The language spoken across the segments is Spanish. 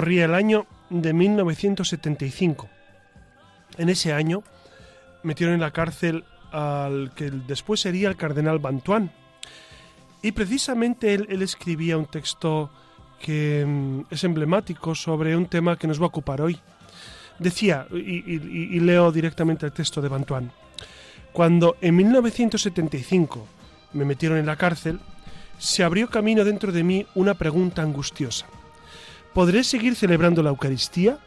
Corría el año de 1975. En ese año metieron en la cárcel al que después sería el cardenal Bantuán. Y precisamente él, escribía un texto que mm, es emblemático sobre un tema que nos va a ocupar hoy. Decía, y, y leo directamente el texto de Bantuán, cuando en 1975 me metieron en la cárcel, se abrió camino dentro de mí una pregunta angustiosa. ¿Podré seguir celebrando la Eucaristía?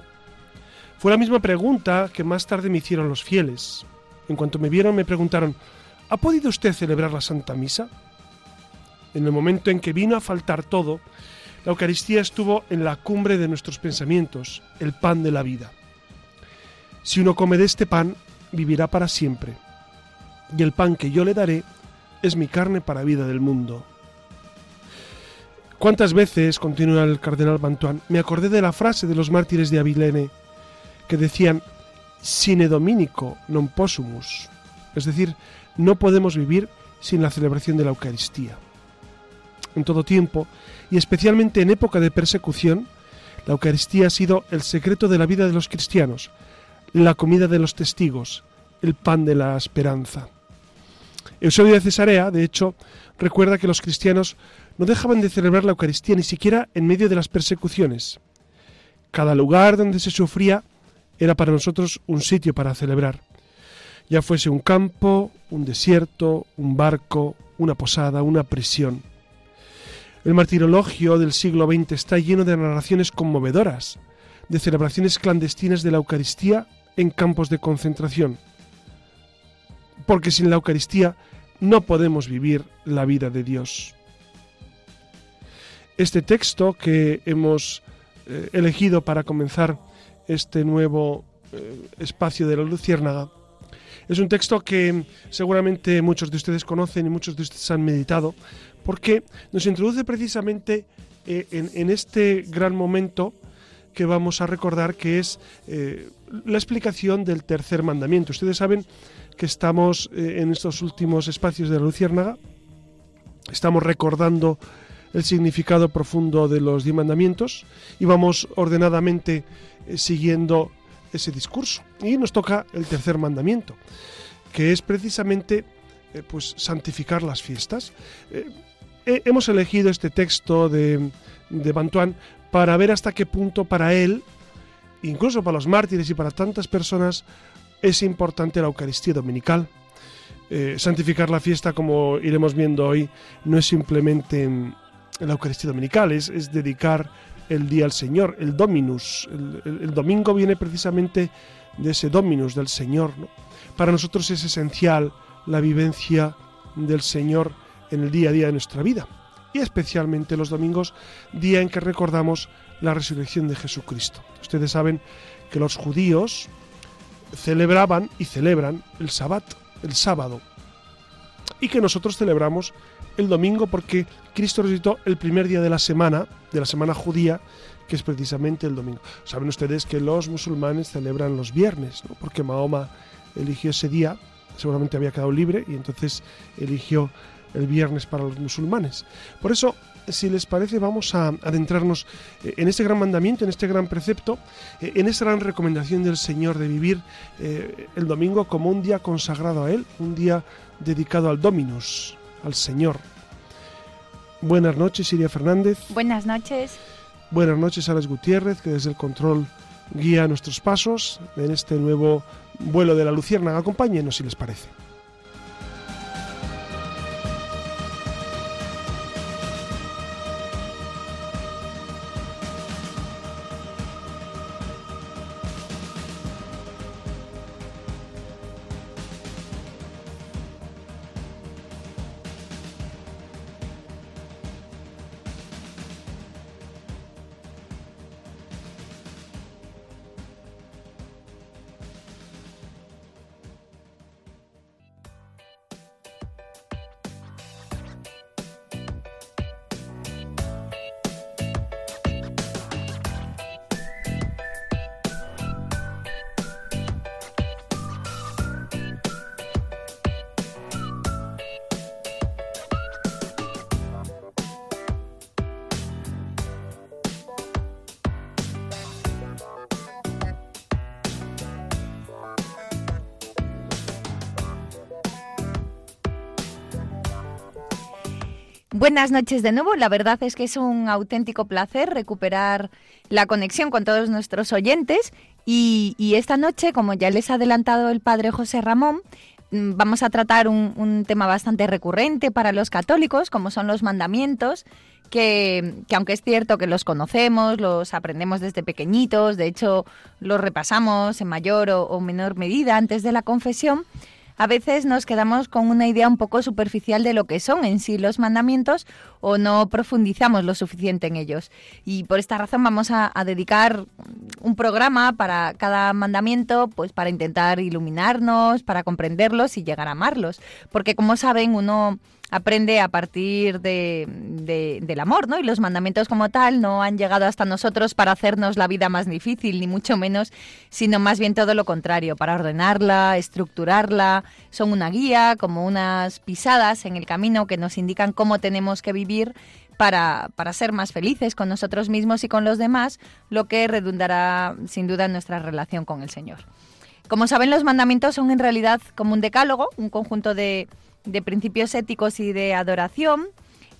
Fue la misma pregunta que más tarde me hicieron los fieles. En cuanto me vieron me preguntaron, ¿ha podido usted celebrar la Santa Misa? En el momento en que vino a faltar todo, la Eucaristía estuvo en la cumbre de nuestros pensamientos, el pan de la vida. Si uno come de este pan, vivirá para siempre. Y el pan que yo le daré es mi carne para vida del mundo. ¿Cuántas veces, continúa el cardenal Bantuán, me acordé de la frase de los mártires de Avilene que decían sine dominico non possumus, es decir, no podemos vivir sin la celebración de la Eucaristía. En todo tiempo, y especialmente en época de persecución, la Eucaristía ha sido el secreto de la vida de los cristianos, la comida de los testigos, el pan de la esperanza. Eusebio de Cesarea, de hecho, recuerda que los cristianos no dejaban de celebrar la Eucaristía ni siquiera en medio de las persecuciones. Cada lugar donde se sufría era para nosotros un sitio para celebrar, ya fuese un campo, un desierto, un barco, una posada, una prisión. El martirologio del siglo XX está lleno de narraciones conmovedoras, de celebraciones clandestinas de la Eucaristía en campos de concentración. Porque sin la Eucaristía no podemos vivir la vida de Dios. Este texto que hemos eh, elegido para comenzar este nuevo eh, espacio de la Luciérnaga es un texto que seguramente muchos de ustedes conocen y muchos de ustedes han meditado, porque nos introduce precisamente eh, en, este gran momento que vamos a recordar, que es la explicación del tercer mandamiento. Ustedes saben que estamos en estos últimos espacios de la Luciérnaga, estamos recordando el significado profundo de los diez mandamientos y vamos ordenadamente eh, siguiendo ese discurso. Y nos toca el tercer mandamiento, que es precisamente eh, pues santificar las fiestas. Eh, hemos elegido este texto de, de Bantuán para ver hasta qué punto para él, incluso para los mártires y para tantas personas, es importante la Eucaristía Dominical. santificar la fiesta, como iremos viendo hoy, no es simplemente la Eucaristía Dominical, es, dedicar el día al Señor, el Dominus. El, domingo viene precisamente de ese Dominus, del Señor. Para nosotros es esencial la vivencia del Señor en el día a día de nuestra vida. Y especialmente los domingos, día en que recordamos la resurrección de Jesucristo. Ustedes saben que los judíos celebraban y celebran el Sabbat, el sábado, y que nosotros celebramos el domingo porque Cristo resucitó el primer día de la semana, de la semana judía, que es precisamente el domingo. Saben ustedes que los musulmanes celebran los viernes, ¿no? porque Mahoma eligió ese día, seguramente había quedado libre y entonces eligió el viernes para los musulmanes. Por eso, si les parece, vamos a adentrarnos eh, en este gran mandamiento, en este gran precepto, eh, en esta gran recomendación del Señor de vivir eh, el domingo como un día consagrado a Él, un día dedicado al Dominus, al Señor. Buenas noches, Siria Fernández. Buenas noches. Buenas noches, Alex Gutiérrez, que desde el control guía nuestros pasos en este nuevo vuelo de la luciérnaga. Acompáñenos si les parece. Buenas noches de nuevo. La verdad es que es un auténtico placer recuperar la conexión con todos nuestros oyentes y, esta noche, como ya les ha adelantado el padre José Ramón, mm, vamos a tratar un, tema bastante recurrente para los católicos, como son los mandamientos, que, aunque es cierto que los conocemos, los aprendemos desde pequeñitos, de hecho los repasamos en mayor o menor medida antes de la confesión, a veces nos quedamos con una idea un poco superficial de lo que son en sí los mandamientos o no profundizamos lo suficiente en ellos. Y por esta razón vamos a, dedicar un programa para cada mandamiento, pues para intentar iluminarnos, para comprenderlos y llegar a amarlos. Porque como saben, uno aprende a partir de, del amor, ¿no? Y los mandamientos como tal no han llegado hasta nosotros para hacernos la vida más difícil, ni mucho menos, sino más bien todo lo contrario, para ordenarla, estructurarla. Son una guía, como unas pisadas en el camino que nos indican cómo tenemos que vivir para, para, ser más felices con nosotros mismos y con los demás, lo que redundará sin duda en nuestra relación con el Señor. Como saben, los mandamientos son en realidad como un decálogo, un conjunto de, de principios éticos y de adoración.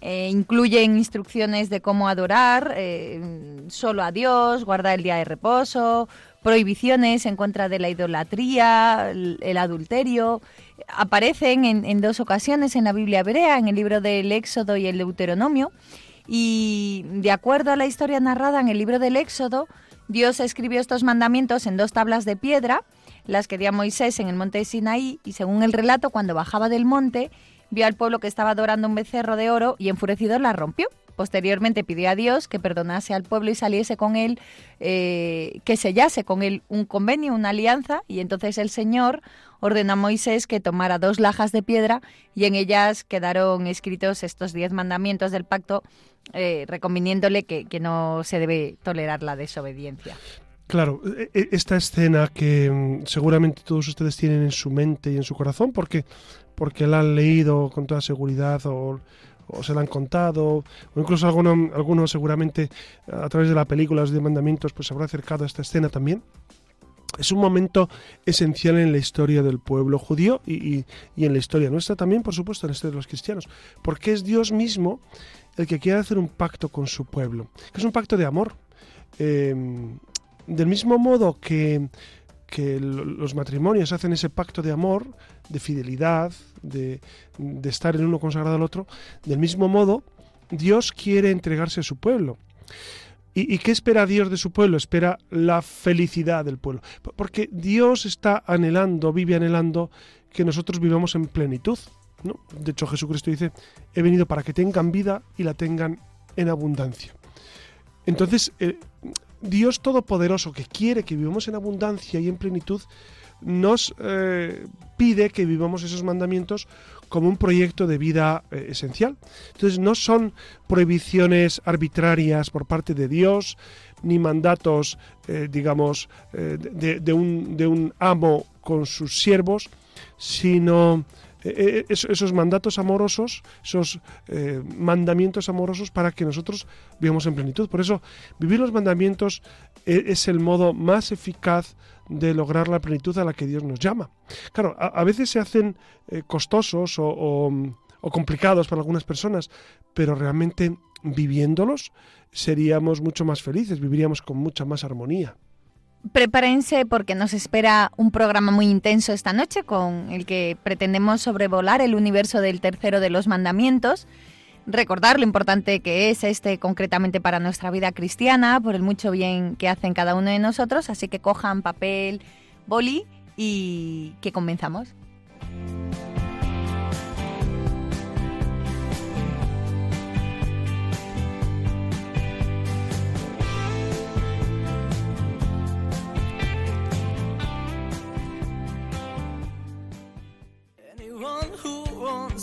Eh, incluyen instrucciones de cómo adorar eh, solo a Dios, guardar el día de reposo, prohibiciones en contra de la idolatría, el, adulterio. Aparecen en, en, dos ocasiones en la Biblia hebrea, en el libro del Éxodo y el Deuteronomio. Y de acuerdo a la historia narrada en el libro del Éxodo, Dios escribió estos mandamientos en dos tablas de piedra las que dio Moisés en el monte de Sinaí y según el relato, cuando bajaba del monte, vio al pueblo que estaba adorando un becerro de oro y enfurecido la rompió. Posteriormente pidió a Dios que perdonase al pueblo y saliese con él, eh, que sellase con él un convenio, una alianza, y entonces el Señor ordenó a Moisés que tomara dos lajas de piedra y en ellas quedaron escritos estos diez mandamientos del pacto, eh, que no se debe tolerar la desobediencia. Claro, e, e, esta escena que mm, seguramente todos ustedes tienen en su mente y en su corazón porque, porque la han leído con toda seguridad o, se la han contado, o incluso alguno, alguno seguramente a través de la película Los Diez Mandamientos pues se habrá acercado a esta escena también. Es un momento esencial en la historia del pueblo judío y, en la historia nuestra también, por supuesto, en la historia de los cristianos, porque es Dios mismo el que quiere hacer un pacto con su pueblo, que es un pacto de amor. Eh, del mismo modo que, los matrimonios hacen ese pacto de amor, de fidelidad, de, estar el uno consagrado al otro, del mismo modo Dios quiere entregarse a su pueblo. ¿Y, qué espera Dios de su pueblo? Espera la felicidad del pueblo. Porque Dios está anhelando, vive anhelando que nosotros vivamos en plenitud. De hecho, Jesucristo dice, he venido para que tengan vida y la tengan en abundancia. Entonces, eh, Dios Todopoderoso, que quiere que vivamos en abundancia y en plenitud, nos eh, pide que vivamos esos mandamientos como un proyecto de vida eh, esencial. Entonces no son prohibiciones arbitrarias por parte de Dios, ni mandatos, eh, digamos, de, un, de un amo con sus siervos, sino eh, eh, esos mandatos amorosos, esos eh, mandamientos amorosos para que nosotros vivamos en plenitud. Por eso, vivir los mandamientos es el modo más eficaz de lograr la plenitud a la que Dios nos llama. Claro, a, veces se hacen costosos o, o complicados para algunas personas, pero realmente viviéndolos seríamos mucho más felices, viviríamos con mucha más armonía. Prepárense porque nos espera un programa muy intenso esta noche con el que pretendemos sobrevolar el universo del tercero de los mandamientos. Recordar lo importante que es este concretamente para nuestra vida cristiana, por el mucho bien que hacen cada uno de nosotros, así que cojan papel, boli y que comenzamos.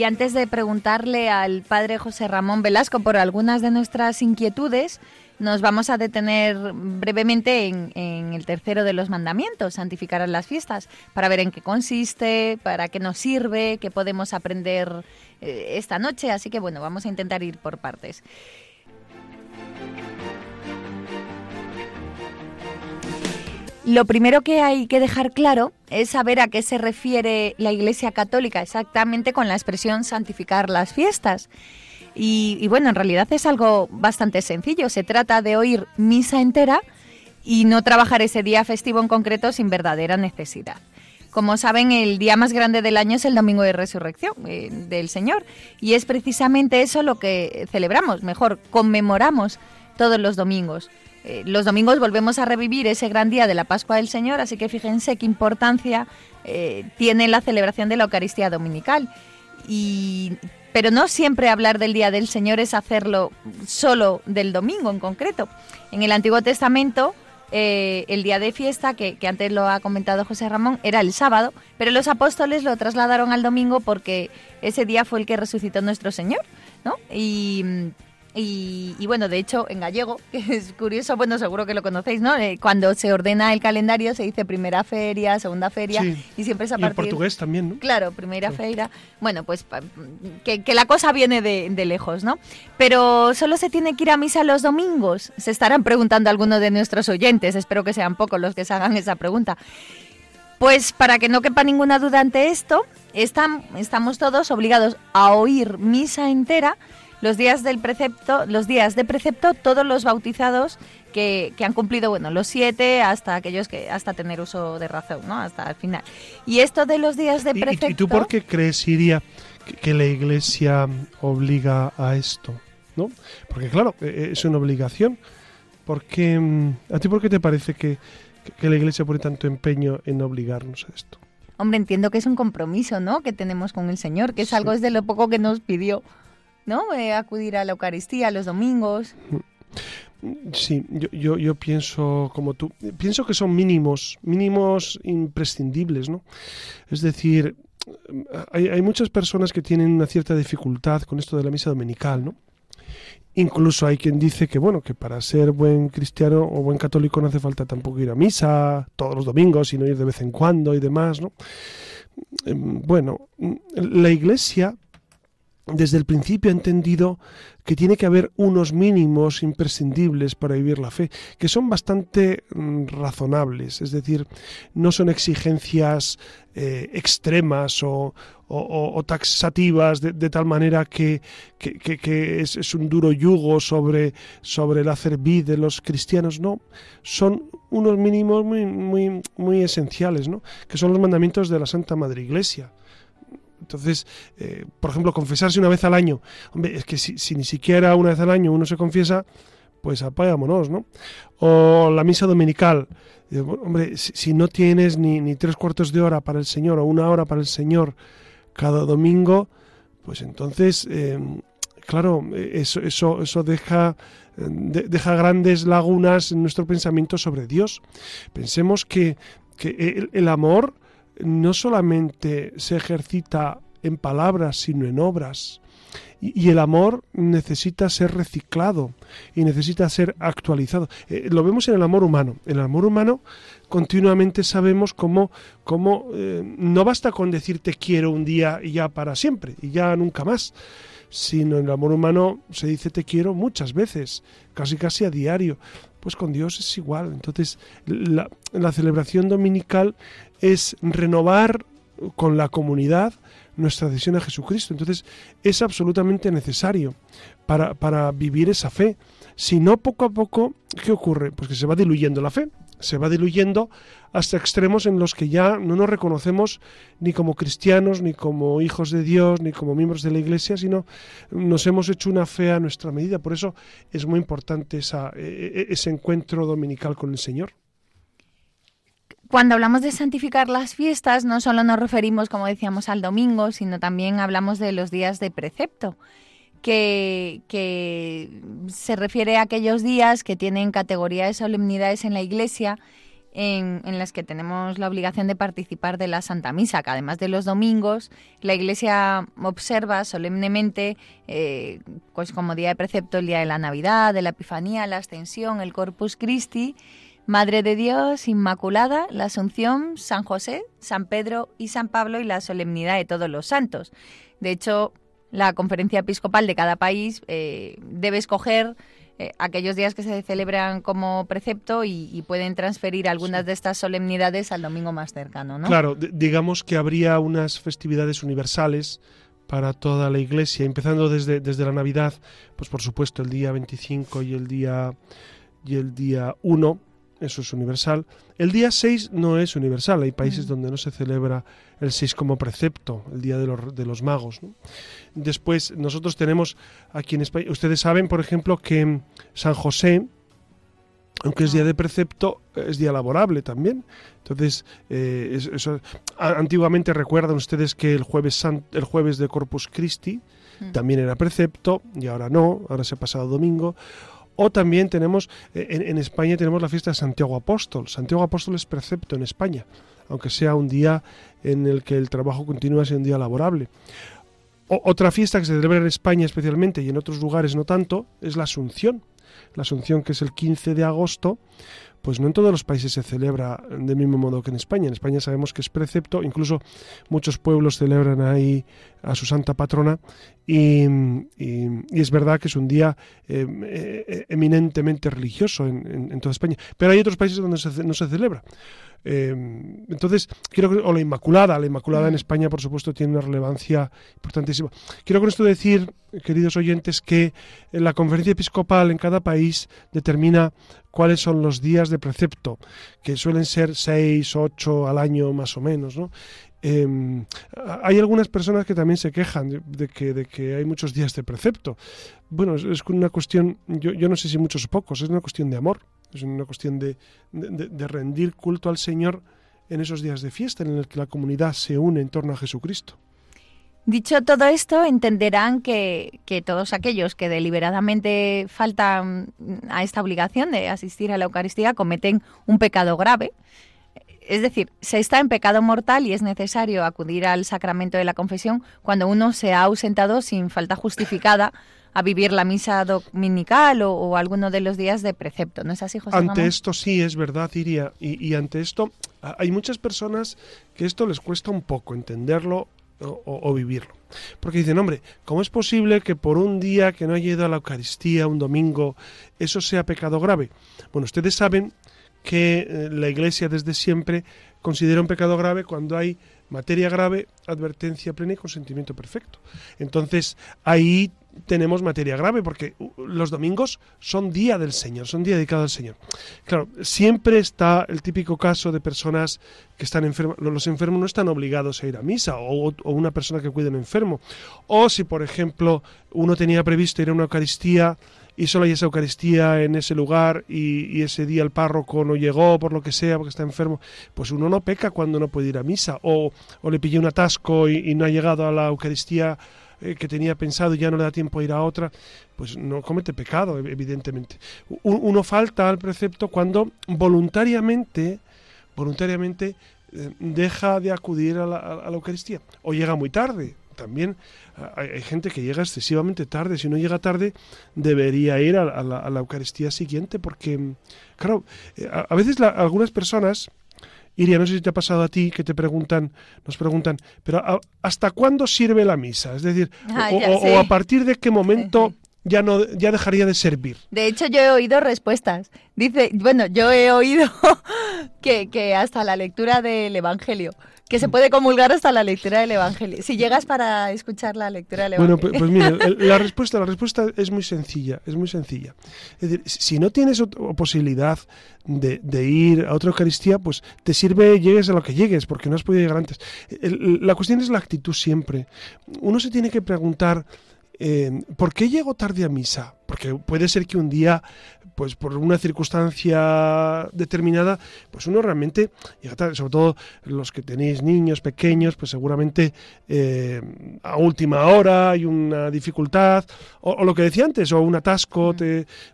Y antes de preguntarle al padre José Ramón Velasco por algunas de nuestras inquietudes, nos vamos a detener brevemente en, el tercero de los mandamientos, santificar las fiestas, para ver en qué consiste, para qué nos sirve, qué podemos aprender eh, esta noche. Así que bueno, vamos a intentar ir por partes. Lo primero que hay que dejar claro es saber a qué se refiere la Iglesia Católica exactamente con la expresión santificar las fiestas. Y, bueno, en realidad es algo bastante sencillo. Se trata de oír misa entera y no trabajar ese día festivo en concreto sin verdadera necesidad. Como saben, el día más grande del año es el Domingo de Resurrección eh, del Señor. Y es precisamente eso lo que celebramos, mejor, conmemoramos todos los domingos. Eh, los domingos volvemos a revivir ese gran día de la Pascua del Señor, así que fíjense qué importancia eh, tiene la celebración de la Eucaristía Dominical. Pero no siempre hablar del Día del Señor es hacerlo solo del domingo en concreto. En el Antiguo Testamento, eh, el día de fiesta, que, que, antes lo ha comentado José Ramón, era el sábado, pero los apóstoles lo trasladaron al domingo porque ese día fue el que resucitó nuestro Señor, ¿no? Y y, bueno, de hecho, en gallego, que es curioso, bueno, seguro que lo conocéis, ¿no? Eh, cuando se ordena el calendario se dice primera feria, segunda feria, y siempre es a partir... Y en portugués también, ¿no? Claro, primera feria. Bueno, pues que, la cosa viene de, lejos, ¿no? Pero solo se tiene que ir a misa los domingos. Se estarán preguntando algunos de nuestros oyentes, espero que sean pocos los que se hagan esa pregunta. Pues para que no quepa ninguna duda ante esto, estamos todos obligados a oír misa entera los días del precepto, los días de precepto, todos los bautizados que, han cumplido, bueno, los siete hasta aquellos que hasta tener uso de razón, ¿no? Hasta el final. Y esto de los días de precepto. ¿Y, tú por qué crees, Iria, que, la Iglesia obliga a esto? ¿No? Porque claro, e, e, es una obligación. Porque, mm, ¿A ti por qué te parece que, que la Iglesia pone tanto empeño en obligarnos a esto? Hombre, entiendo que es un compromiso, ¿no? Que tenemos con el Señor, que es algo es de lo poco que nos pidió. ¿No? Eh, acudir a la Eucaristía los domingos. Sí, yo, yo, pienso como tú. Pienso que son mínimos, mínimos imprescindibles, ¿no? Es decir, hay, hay, muchas personas que tienen una cierta dificultad con esto de la misa dominical, ¿no? Incluso hay quien dice que, bueno, que para ser buen cristiano o buen católico no hace falta tampoco ir a misa todos los domingos, sino ir de vez en cuando y demás, ¿no? Em, bueno, la Iglesia desde el principio ha entendido que tiene que haber unos mínimos imprescindibles para vivir la fe, que son bastante mm, razonables, es decir, no son exigencias eh, extremas o, taxativas de, tal manera que, es, un duro yugo sobre, sobre el hacer vida de los cristianos, no, son unos mínimos muy, muy, muy esenciales, ¿no? que son los mandamientos de la Santa Madre Iglesia. Entonces, eh, por ejemplo, confesarse una vez al año. Hombre, es que si, ni siquiera una vez al año uno se confiesa, pues apagámonos, ¿no? O la misa dominical. Hombre, si, no tienes ni, ni, tres cuartos de hora para el Señor o una hora para el Señor cada domingo, pues entonces, em, claro, eso, eso, eso deja, deja grandes lagunas en nuestro pensamiento sobre Dios. Pensemos que, que el amor no solamente se ejercita en palabras, sino en obras. Y, el amor necesita ser reciclado y necesita ser actualizado. Eh, lo vemos en el amor humano. En el amor humano continuamente sabemos cómo, cómo eh, no basta con decir te quiero un día y ya para siempre y ya nunca más sino en el amor humano se dice te quiero muchas veces, casi casi a diario. Pues con Dios es igual. Entonces, la, la celebración dominical es renovar con la comunidad nuestra adhesión a Jesucristo. Entonces, es absolutamente necesario para, para vivir esa fe. Si no, poco a poco, ¿qué ocurre? Pues que se va diluyendo la fe se va diluyendo hasta extremos en los que ya no nos reconocemos ni como cristianos, ni como hijos de Dios, ni como miembros de la Iglesia, sino nos hemos hecho una fe a nuestra medida. Por eso es muy importante esa, e, e, ese encuentro dominical con el Señor. Cuando hablamos de santificar las fiestas, no solo nos referimos, como decíamos, al domingo, sino también hablamos de los días de precepto que, se refiere a aquellos días que tienen categoría de solemnidades en la Iglesia en, las que tenemos la obligación de participar de la Santa Misa, que además de los domingos, la Iglesia observa solemnemente, eh, pues como día de precepto, el día de la Navidad, de la Epifanía, la Ascensión, el Corpus Christi, Madre de Dios, Inmaculada, la Asunción, San José, San Pedro y San Pablo y la solemnidad de todos los santos. De hecho, la conferencia episcopal de cada país eh, debe escoger eh, aquellos días que se celebran como precepto y, pueden transferir algunas de estas solemnidades al domingo más cercano. ¿no? Claro, digamos que habría unas festividades universales para toda la iglesia, empezando desde, desde la Navidad, pues por supuesto el día 25 y el día, y el día 1, eso es universal. El día 6 no es universal, hay países donde no se celebra el 6 como precepto, el día de los, de los magos. Después, nosotros tenemos aquí en España, ustedes saben, por ejemplo, que San José, aunque es día de precepto, es día laborable también. Entonces, eh, eso, antiguamente recuerdan ustedes que el jueves, el jueves de Corpus Christi también era precepto y ahora no, ahora se ha pasado domingo. O también tenemos, eh, en, España tenemos la fiesta de Santiago Apóstol. Santiago Apóstol es precepto en España, aunque sea un día en el que el trabajo continúa siendo un día laborable. otra fiesta que se celebra en España especialmente y en otros lugares no tanto es la Asunción. La Asunción que es el 15 de agosto, pues no en todos los países se celebra del mismo modo que en España. En España sabemos que es precepto, incluso muchos pueblos celebran ahí a su santa patrona y, es verdad que es un día eh, eh, eminentemente religioso en, toda España. Pero hay otros países donde no se celebra. Eh, entonces, quiero que, o la Inmaculada, la Inmaculada en mm. España, por supuesto, tiene una relevancia importantísima. Quiero con esto decir, queridos oyentes, que la conferencia episcopal en cada país determina cuáles son los días de precepto, que suelen ser seis, ocho al año más o menos, ¿no? Em, hay algunas personas que también se quejan de, que, de que hay muchos días de precepto. Bueno, es, una cuestión, yo, no sé si muchos o pocos, es una cuestión de amor, es una cuestión de, de, rendir culto al Señor en esos días de fiesta en el que la comunidad se une en torno a Jesucristo. Dicho todo esto, entenderán que, que, todos aquellos que deliberadamente faltan a esta obligación de asistir a la Eucaristía cometen un pecado grave es decir, se está en pecado mortal y es necesario acudir al sacramento de la confesión cuando uno se ha ausentado sin falta justificada a vivir la misa dominical o, alguno de los días de precepto. ¿No es así, José? Ante esto sí, es verdad, iría. Y, ante esto hay muchas personas que esto les cuesta un poco entenderlo o, vivirlo. Porque dicen, hombre, ¿cómo es posible que por un día que no haya ido a la Eucaristía, un domingo, eso sea pecado grave? Bueno, ustedes saben que eh, la Iglesia desde siempre considera un pecado grave cuando hay materia grave, advertencia plena y consentimiento perfecto. Entonces, ahí tenemos materia grave porque uh, los domingos son día del Señor, son día dedicado al Señor. Claro, siempre está el típico caso de personas que están enfermas. Los enfermos no están obligados a ir a misa o, o una persona que cuida a un enfermo. O si, por ejemplo, uno tenía previsto ir a una Eucaristía y solo hay esa Eucaristía en ese lugar y, ese día el párroco no llegó por lo que sea, porque está enfermo, pues uno no peca cuando no puede ir a misa o, le pillé un atasco y, no ha llegado a la Eucaristía eh, que tenía pensado y ya no le da tiempo a ir a otra, pues no comete pecado, evidentemente. Uno falta al precepto cuando voluntariamente, voluntariamente eh, deja de acudir a la, a la Eucaristía o llega muy tarde también hay, gente que llega excesivamente tarde. Si no llega tarde, debería ir a, la, Eucaristía siguiente, porque, claro, eh, a, veces algunas personas, Iria, no sé si te ha pasado a ti, que te preguntan, nos preguntan, pero ¿hasta cuándo sirve la misa? Es decir, ah, o, a partir de qué momento ya no ya dejaría de servir. De hecho, yo he oído respuestas. Dice, bueno, yo he oído que, que hasta la lectura del Evangelio que se puede comulgar hasta la lectura del Evangelio. Si llegas para escuchar la lectura del Evangelio. Bueno, pues, pues mire, la respuesta, la respuesta es muy sencilla, es muy sencilla. Es decir, si no tienes posibilidad de, de, ir a otra Eucaristía, pues te sirve llegues a lo que llegues, porque no has podido llegar antes. la cuestión es la actitud siempre. Uno se tiene que preguntar eh, ¿por qué llego tarde a misa? Porque puede ser que un día, pues por una circunstancia determinada, pues uno realmente llega tarde, sobre todo los que tenéis niños pequeños, pues seguramente eh, a última hora hay una dificultad, o, lo que decía antes, o un atasco,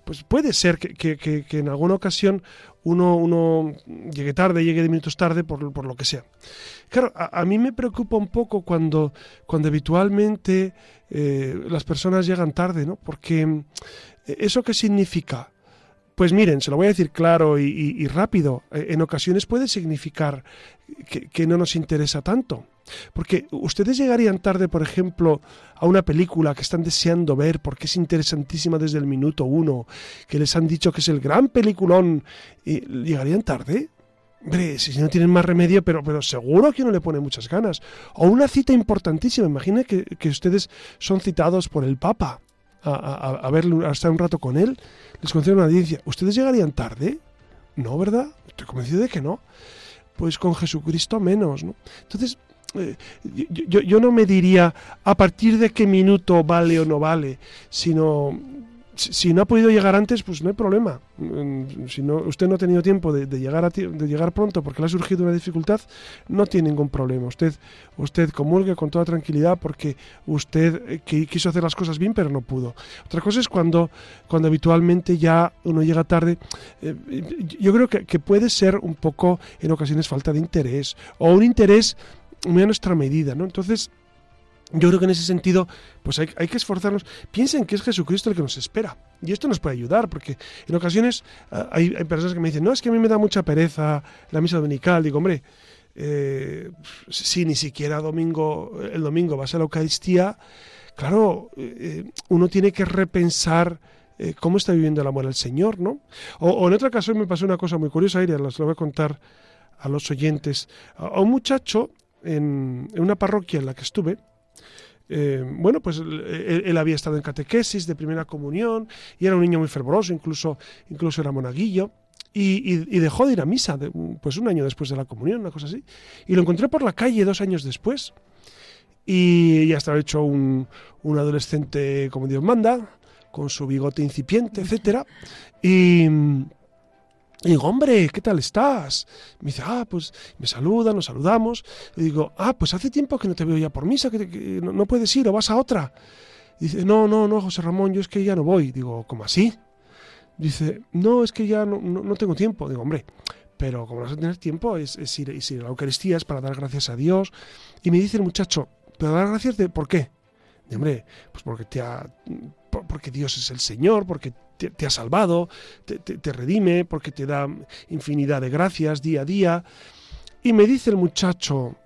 pues puede ser que, en alguna ocasión uno, uno llegue tarde, llegue de minutos tarde, por, por lo que sea. Claro, a, mí me preocupa un poco cuando, cuando habitualmente eh, las personas llegan tarde, ¿no? Porque eh, ¿eso qué significa? Pues miren, se lo voy a decir claro y, rápido. Eh, en ocasiones puede significar que, no nos interesa tanto. Porque ustedes llegarían tarde, por ejemplo, a una película que están deseando ver porque es interesantísima desde el minuto uno, que les han dicho que es el gran peliculón, y ¿llegarían tarde? Hombre, si no tienen más remedio, pero, seguro que uno le pone muchas ganas. O una cita importantísima. Imagine que, que ustedes son citados por el Papa a, a, a, estar un rato con él. Les conceden una audiencia. ¿Ustedes llegarían tarde? No, ¿verdad? Estoy convencido de que no. Pues con Jesucristo menos, ¿no? Entonces, eh, yo, yo no me diría a partir de qué minuto vale o no vale, sino si no ha podido llegar antes, pues no hay problema. Mm, si no, usted no ha tenido tiempo de, llegar a de llegar pronto porque le ha surgido una dificultad, no tiene ningún problema. Usted, usted comulgue con toda tranquilidad porque usted eh, quiso hacer las cosas bien, pero no pudo. Otra cosa es cuando, cuando habitualmente ya uno llega tarde. Eh, yo creo que, que puede ser un poco, en ocasiones, falta de interés o un interés muy a nuestra medida, ¿no? Entonces, yo creo que en ese sentido, pues hay, que esforzarnos. Piensen que es Jesucristo el que nos espera. Y esto nos puede ayudar, porque en ocasiones ah, hay, personas que me dicen, no, es que a mí me da mucha pereza la misa dominical. Digo, hombre, eh, si ni siquiera domingo, el domingo vas a la Eucaristía, claro, eh, uno tiene que repensar eh, cómo está viviendo el amor al Señor, ¿no? O, en otro caso me pasó una cosa muy curiosa, Iria, las lo voy a contar a los oyentes. A, un muchacho en, en una parroquia en la que estuve, eh, bueno, pues él, había estado en catequesis de primera comunión y era un niño muy fervoroso, incluso, incluso era monaguillo. Y, dejó de ir a misa, pues un año después de la comunión, una cosa así. Y lo encontré por la calle dos años después. Y ya estaba hecho un, un adolescente como Dios manda, con su bigote incipiente, etcétera. Y, y digo, hombre, ¿qué tal estás? Me dice, ah, pues me saluda, nos saludamos. Y digo, ah, pues hace tiempo que no te veo ya por misa, que, no, puedes ir o vas a otra. dice, no, no, no, José Ramón, yo es que ya no voy. Digo, ¿cómo así? Dice, no, es que ya no, no, tengo tiempo. Digo, hombre, pero como no vas a tener tiempo, es, ir, es ir a la Eucaristía, es para dar gracias a Dios. Y me dice el muchacho, ¿pero dar gracias de por qué? De, hombre, pues porque te ha, porque Dios es el Señor, porque te, ha salvado, te, redime, porque te da infinidad de gracias día a día. Y me dice el muchacho,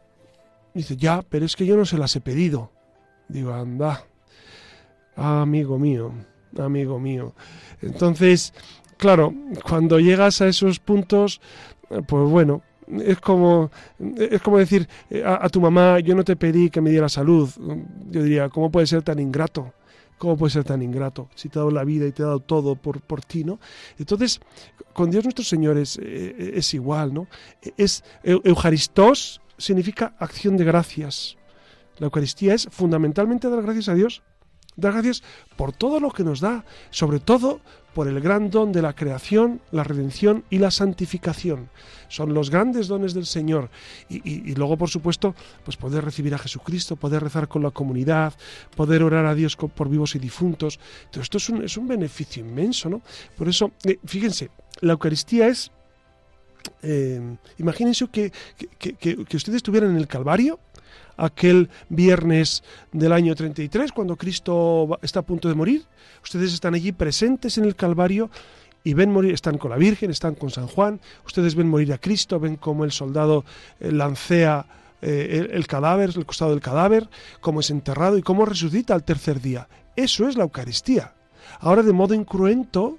dice, ya, pero es que yo no se las he pedido. Digo, anda, amigo mío, amigo mío. Entonces, claro, cuando llegas a esos puntos, pues bueno, es como, es como decir a, a, tu mamá, yo no te pedí que me diera salud. Yo diría, ¿cómo puede ser tan ingrato? ¿Cómo puede ser tan ingrato si te ha dado la vida y te ha dado todo por, por ti, ¿no? Entonces, con Dios nuestro Señor es, eh, es igual, ¿no? Es, Eucaristos significa acción de gracias. La Eucaristía es fundamentalmente dar gracias a Dios Dar gracias por todo lo que nos da, sobre todo por el gran don de la creación, la redención y la santificación. Son los grandes dones del Señor. Y, luego, por supuesto, pues poder recibir a Jesucristo, poder rezar con la comunidad, poder orar a Dios por vivos y difuntos. Todo esto es un, beneficio inmenso, ¿no? Por eso, eh, fíjense, la Eucaristía es... Eh, imagínense que, que, que ustedes estuvieran en el Calvario aquel viernes del año 33, cuando Cristo está a punto de morir. Ustedes están allí presentes en el Calvario y ven morir, están con la Virgen, están con San Juan, ustedes ven morir a Cristo, ven cómo el soldado eh, lancea eh, el, el, cadáver, el costado del cadáver, cómo es enterrado y cómo resucita al tercer día. Eso es la Eucaristía. Ahora de modo incruento,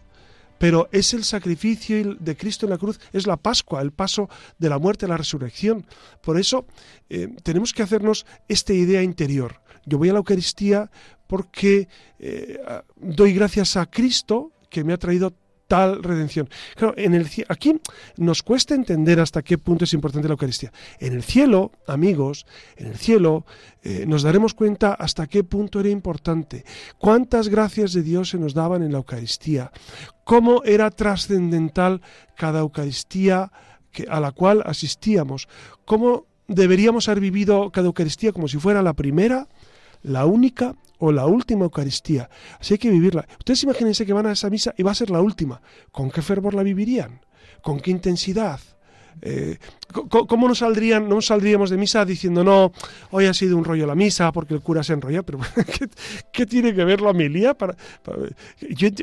pero es el sacrificio de Cristo en la cruz, es la Pascua, el paso de la muerte a la resurrección. Por eso eh, tenemos que hacernos esta idea interior. Yo voy a la Eucaristía porque eh, doy gracias a Cristo que me ha traído tal redención. Claro, en el aquí nos cuesta entender hasta qué punto es importante la Eucaristía. En el cielo, amigos, en el cielo eh, nos daremos cuenta hasta qué punto era importante, cuántas gracias de Dios se nos daban en la Eucaristía, cómo era trascendental cada Eucaristía a la cual asistíamos, cómo deberíamos haber vivido cada Eucaristía como si fuera la primera, la única o la última Eucaristía. Así hay que vivirla. Ustedes imagínense que van a esa misa y va a ser la última. ¿Con qué fervor la vivirían? ¿Con qué intensidad? Eh, ¿Cómo no saldrían, no saldríamos de misa diciendo no, hoy ha sido un rollo la misa porque el cura se enrolla? Pero ¿qué, tiene que ver la homilía? Para,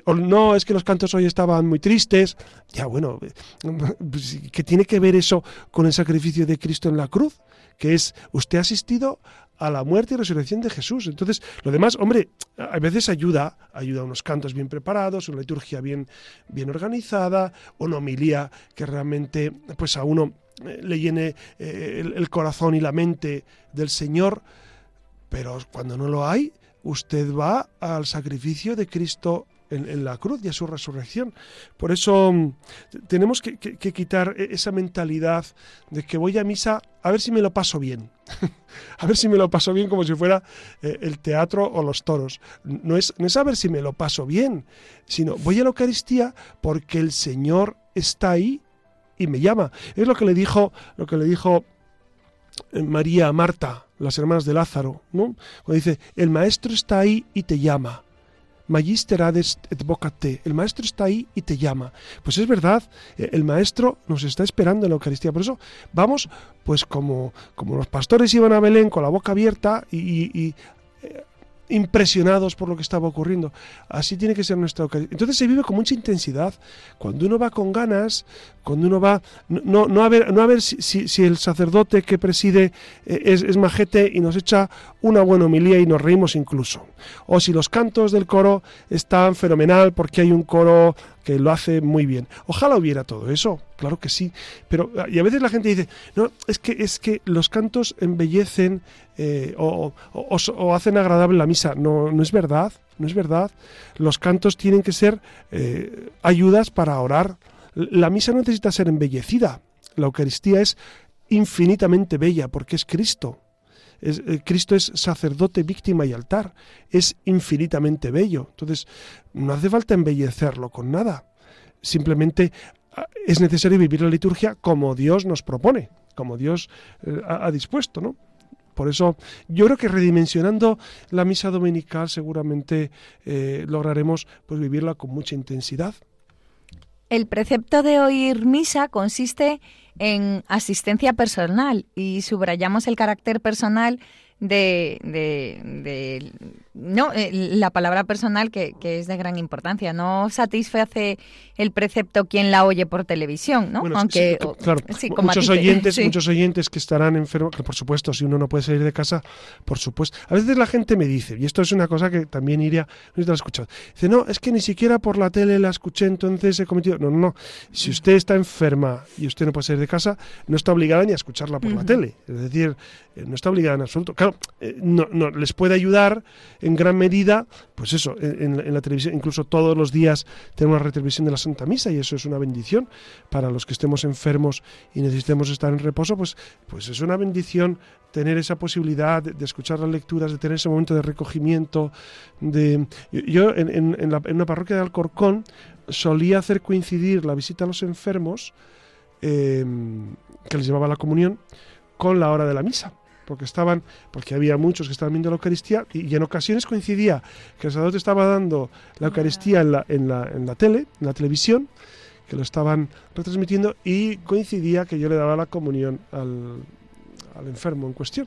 no, es que los cantos hoy estaban muy tristes. Ya bueno, pues, ¿qué tiene que ver eso con el sacrificio de Cristo en la cruz? Que es, usted ha asistido a la muerte y resurrección de Jesús. Entonces, lo demás, hombre, a veces ayuda, ayuda a unos cantos bien preparados, una liturgia bien, bien organizada, una homilía que realmente pues a uno eh, le llene eh, el, el corazón y la mente del Señor, pero cuando no lo hay, usted va al sacrificio de Cristo en, la cruz y a su resurrección. Por eso mm, tenemos que, quitar e, esa mentalidad de que voy a misa a ver si me lo paso bien. a ver si me lo paso bien como si fuera eh, el teatro o los toros. No es, no es a ver si me lo paso bien, sino voy a la Eucaristía porque el Señor está ahí y me llama. Es lo que le dijo, lo que le dijo eh, María a Marta, las hermanas de Lázaro, ¿no? Cuando dice, el maestro está ahí y te llama. Magister ades et vocate. El maestro está ahí y te llama. Pues es verdad, eh, el maestro nos está esperando en la Eucaristía. Por eso vamos, pues como, como los pastores iban a Belén con la boca abierta y, eh, impresionados por lo que estaba ocurriendo. Así tiene que ser nuestra Eucaristía. Entonces se vive con mucha intensidad. Cuando uno va con ganas, cuando uno va, no, no a ver, no a ver si, si, el sacerdote que preside eh, es, es, majete y nos echa una buena homilía y nos reímos incluso. O si los cantos del coro están fenomenal porque hay un coro que lo hace muy bien. Ojalá hubiera todo eso, claro que sí. Pero y a veces la gente dice, no, es que es que los cantos embellecen eh, o, hacen agradable la misa. No, no es verdad, no es verdad. Los cantos tienen que ser eh, ayudas para orar. La misa no necesita ser embellecida. La Eucaristía es infinitamente bella porque es Cristo. Eh, Cristo es sacerdote, víctima y altar. Es infinitamente bello. Entonces, no hace falta embellecerlo con nada. Simplemente ah, es necesario vivir la liturgia como Dios nos propone, como Dios eh, ha, dispuesto, ¿no? Por eso yo creo que redimensionando la misa dominical seguramente eh, lograremos pues, vivirla con mucha intensidad. El precepto de oír misa consiste en asistencia personal y subrayamos el carácter personal de, de, no eh, la palabra personal que, que, es de gran importancia. No satisface el precepto quien la oye por televisión no aunque claro muchos oyentes muchos oyentes que estarán enfermos que por supuesto si uno no puede salir de casa por supuesto. A veces la gente me dice y esto es una cosa que también iría no la escuchado dice no es que ni siquiera por la tele la escuché entonces he cometido no no no. Si usted está enferma y usted no puede salir de casa no está obligada ni a escucharla por la tele. Es decir no está obligada en absoluto. Claro eh, no, no, les puede ayudar en gran medida, pues eso, en, la televisión, incluso todos los días tenemos una retransmisión de la Santa Misa y eso es una bendición. Para los que estemos enfermos y necesitemos estar en reposo, pues, pues es una bendición tener esa posibilidad de, escuchar las lecturas, de tener ese momento de recogimiento. De, yo en, en, la, en una parroquia de Alcorcón solía hacer coincidir la visita a los enfermos eh, que les llevaba la comunión con la hora de la misa porque estaban, porque había muchos que estaban viendo la Eucaristía y, en ocasiones coincidía que el sacerdote estaba dando la Eucaristía en la, en la, en la tele, en la televisión, que lo estaban retransmitiendo y coincidía que yo le daba la comunión al, al enfermo en cuestión.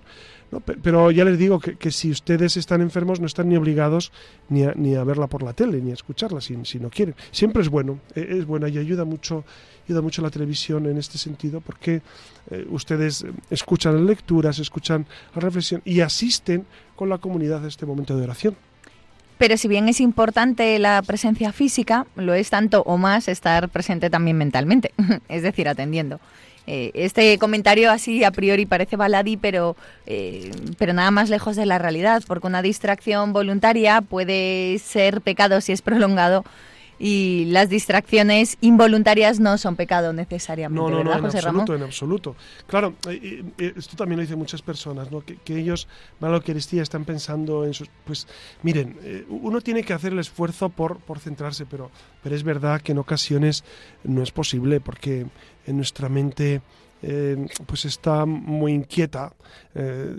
Pero ya les digo que, si ustedes están enfermos no están ni obligados ni a, ni a verla por la tele, ni a escucharla si, si no quieren. Siempre es bueno, e, es buena y ayuda mucho, ayuda mucho la televisión en este sentido porque eh, ustedes escuchan lecturas, escuchan la reflexión y asisten con la comunidad a este momento de oración. Pero si bien es importante la presencia física, lo es tanto o más estar presente también mentalmente, es decir, atendiendo. Eh, este comentario así a priori parece baladí, pero, eh, pero nada más lejos de la realidad, porque una distracción voluntaria puede ser pecado si es prolongado y las distracciones involuntarias no son pecado necesariamente, no, no, ¿verdad, no, José en absoluto, en absoluto. Claro, eh, eh, esto también lo dicen muchas personas, ¿no? que, ellos van a la Eucaristía, están pensando en sus... Pues miren, eh, uno tiene que hacer el esfuerzo por, por centrarse, pero, pero es verdad que en ocasiones no es posible porque en nuestra mente... pues está muy inquieta.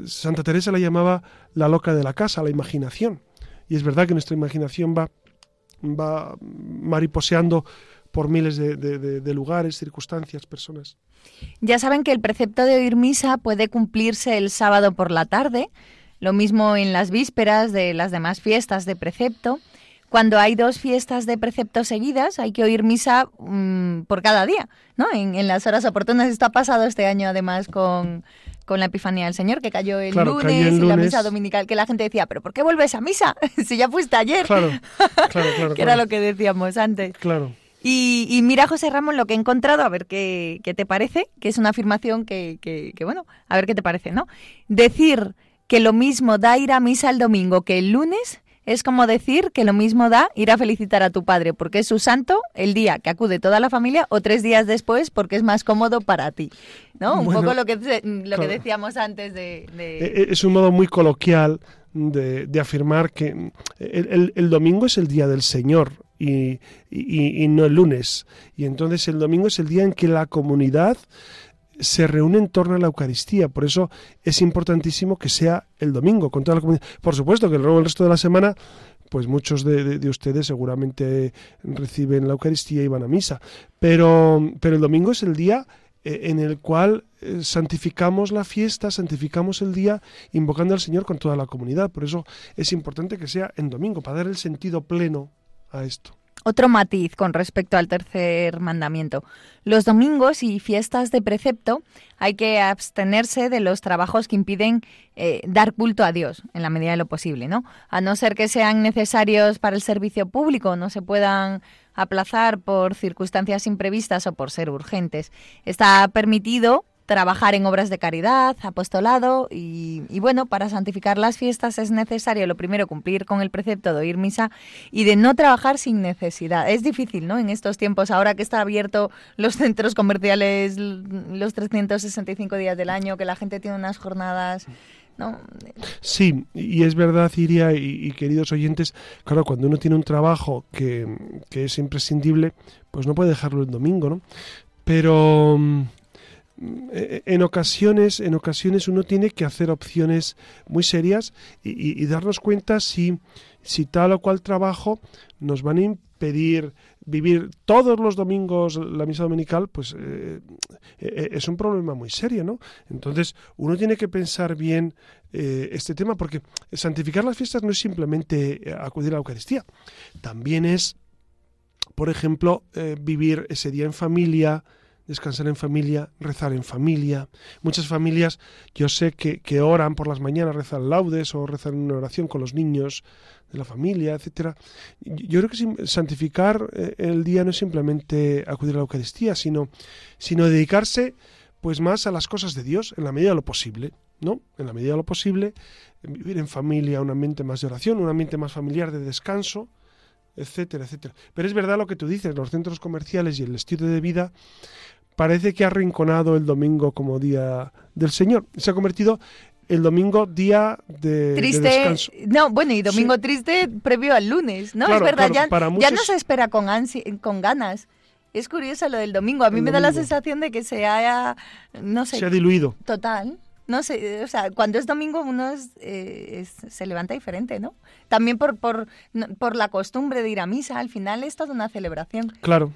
Santa Teresa la llamaba la loca de la casa, la imaginación. Y es verdad que nuestra imaginación va va mariposeando por miles de, lugares, circunstancias, personas. Ya saben que el precepto de oír misa puede cumplirse el sábado por la tarde, lo mismo en las vísperas de las demás fiestas de precepto. Cuando hay dos fiestas de precepto seguidas, hay que oír misa mm, por cada día, ¿no? En, en, las horas oportunas. Esto ha pasado este año además con, con la Epifanía del Señor, que cayó el lunes, y la misa dominical, que la gente decía, pero ¿por qué vuelves a misa? si ya fuiste ayer. Claro, claro, claro. que era lo que decíamos antes. Claro. Y, mira, José Ramón, lo que he encontrado, a ver qué, qué te parece, que es una afirmación que, que, que, bueno, a ver qué te parece, ¿no? Decir que lo mismo da ir a misa el domingo que el lunes es como decir que lo mismo da ir a felicitar a tu padre porque es su santo el día que acude toda la familia o tres días después porque es más cómodo para ti. ¿No? Un poco lo que, lo que decíamos antes de, e, e, Es un modo muy coloquial de, afirmar que el, domingo es el día del Señor y, y no el lunes. Y entonces el domingo es el día en que la comunidad se reúne en torno a la Eucaristía. Por eso es importantísimo que sea el domingo con toda la comunidad. Por supuesto que luego el resto de la semana pues muchos de, ustedes seguramente reciben la Eucaristía y van a misa. Pero, pero el domingo es el día eh, en el cual eh, santificamos la fiesta, santificamos el día, invocando al Señor con toda la comunidad. Por eso es importante que sea en domingo, para dar el sentido pleno a esto. Otro matiz con respecto al tercer mandamiento. Los domingos y fiestas de precepto hay que abstenerse de los trabajos que impiden eh, dar culto a Dios en la medida de lo posible, ¿no? A no ser que sean necesarios para el servicio público, no se puedan aplazar por circunstancias imprevistas o por ser urgentes. Está permitido trabajar en obras de caridad, apostolado y, bueno, para santificar las fiestas es necesario lo primero cumplir con el precepto de oír misa y de no trabajar sin necesidad. Es difícil, ¿no? En estos tiempos, ahora que está abierto los centros comerciales los 365 días del año, que la gente tiene unas jornadas... ¿No? Sí, y es verdad, Iria y, y, queridos oyentes, claro, cuando uno tiene un trabajo que, que es imprescindible, pues no puede dejarlo el domingo, ¿no? Pero en ocasiones, en ocasiones uno tiene que hacer opciones muy serias y, darnos cuenta si, si tal o cual trabajo nos van a impedir vivir todos los domingos la misa dominical, pues eh, eh, es un problema muy serio, ¿no? Entonces uno tiene que pensar bien eh, este tema porque santificar las fiestas no es simplemente acudir a la Eucaristía, también es, por ejemplo, vivir ese día en familia, descansar en familia, rezar en familia. Muchas familias, yo sé que, que oran por las mañanas, rezan laudes o rezan una oración con los niños de la familia, etcétera. Yo creo que santificar eh, el día no es simplemente acudir a la Eucaristía, sino, sino dedicarse pues más a las cosas de Dios en la medida de lo posible, ¿no? En la medida de lo posible, vivir en familia, un ambiente más de oración, un ambiente más familiar de descanso, etcétera, etcétera. Pero es verdad lo que tú dices, los centros comerciales y el estilo de vida parece que ha arrinconado el domingo como día del Señor. Se ha convertido el domingo día de, descanso. No, bueno, y domingo triste previo al lunes, ¿no? es verdad, ya, ya, no se espera con, con ganas. Es curioso lo del domingo. A mí me da la sensación de que se haya, no sé... Se ha diluido. Total. No sé, o sea, cuando es domingo uno eh, se levanta diferente, ¿no? También por, por, por la costumbre de ir a misa, al final es toda una celebración. Claro,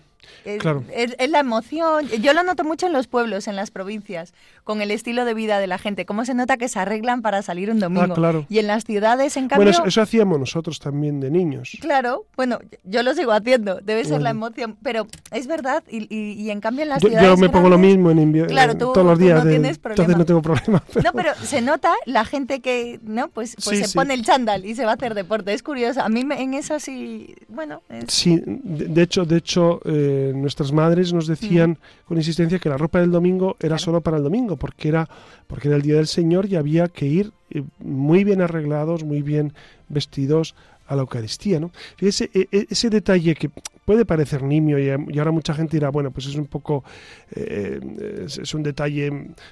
Es, Claro. es- es la emoción. Yo lo noto mucho en los pueblos, en las provincias, con el estilo de vida de la gente. Cómo se nota que se arreglan para salir un domingo. Ah, claro. Y en las ciudades, en cambio... Bueno, eso, eso hacíamos nosotros también de niños. Claro, bueno, yo lo sigo haciendo, debe ser la Bueno. emoción, pero es verdad, y, y- y en cambio en las Yo, ciudades yo me pongo lo mismo en invierno Claro, tú- todos los tú días. no de- tienes entonces problema. no tengo problema. No, pero se nota la gente que, ¿no? Pues, pues Sí, se sí. pone el chándal y se va a hacer deporte. Es curioso. A mí me- en eso sí, bueno, es- Sí, de, de hecho, de hecho eh, nuestras madres nos decían con insistencia que la ropa del domingo era Claro. solo para el domingo, porque era, porque era el día del Señor y había que ir eh, muy bien arreglados, muy bien vestidos a la Eucaristía, ¿no? Fíjese, e- e- ese detalle que puede parecer nimio y, y ahora mucha gente dirá, bueno, pues es un poco, eh, es, un detalle